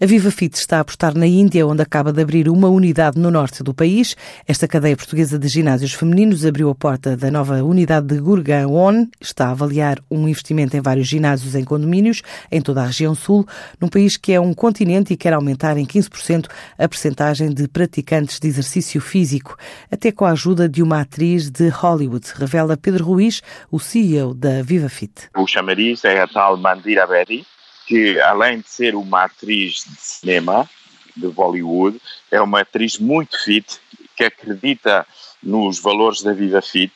A Viva Fit está a apostar na Índia, onde acaba de abrir uma unidade no norte do país. Esta cadeia portuguesa de ginásios femininos abriu a porta da nova unidade de Gurgaon. Está a avaliar um investimento em vários ginásios em condomínios em toda a região sul, num país que é um continente e quer aumentar em 15% a percentagem de praticantes de exercício físico, até com a ajuda de uma atriz de Hollywood, revela Pedro Ruiz, o CEO da Viva Fit. O chamariz é a tal Mandira Bedi, que além de ser uma atriz de cinema, de Bollywood, é uma atriz muito fit, que acredita nos valores da vida fit,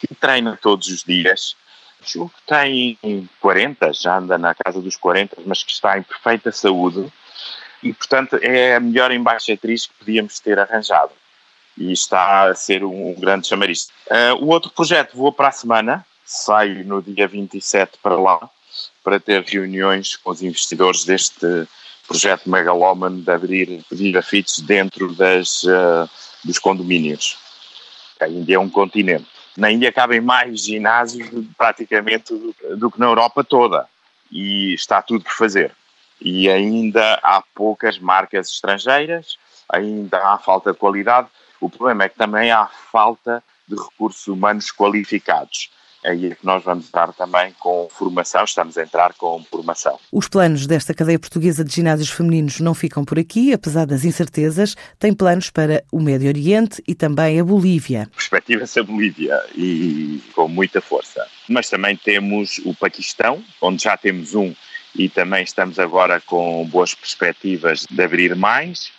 que treina todos os dias. Que tem 40, já anda na casa dos 40, mas que está em perfeita saúde e, portanto, é a melhor embaixatriz que podíamos ter arranjado. E está a ser um, um grande chamariz. Uh, o outro projeto vou para a semana, saio no dia 27 para lá, para ter reuniões com os investidores deste projeto megalómano de abrir Fits dentro das, uh, dos condomínios. A Índia é um continente. Na Índia cabem mais ginásios praticamente do, do que na Europa toda e está tudo por fazer. E ainda há poucas marcas estrangeiras, ainda há falta de qualidade. O problema é que também há falta de recursos humanos qualificados aí é que nós vamos entrar também com formação, estamos a entrar com formação. Os planos desta cadeia portuguesa de ginásios femininos não ficam por aqui, apesar das incertezas, tem planos para o Médio Oriente e também a Bolívia. Perspectiva-se a Bolívia e com muita força. Mas também temos o Paquistão, onde já temos um e também estamos agora com boas perspectivas de abrir mais.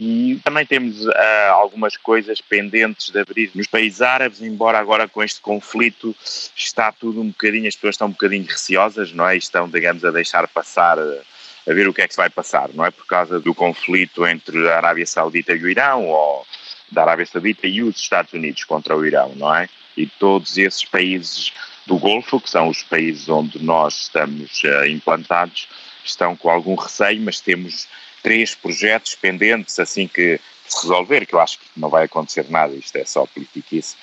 E também temos uh, algumas coisas pendentes de abrir nos países árabes, embora agora com este conflito está tudo um bocadinho, as pessoas estão um bocadinho receosas, não é? Estão, digamos, a deixar passar, a ver o que é que se vai passar, não é? Por causa do conflito entre a Arábia Saudita e o Irão, ou da Arábia Saudita e os Estados Unidos contra o Irão, não é? E todos esses países do Golfo, que são os países onde nós estamos uh, implantados, estão com algum receio, mas temos três projetos pendentes assim que se resolver, que eu acho que não vai acontecer nada, isto é só politiquice,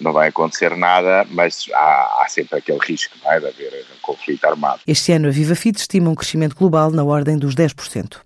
não vai acontecer nada, mas há, há sempre aquele risco é, de haver um conflito armado. Este ano a Viva Fit estima um crescimento global na ordem dos 10%.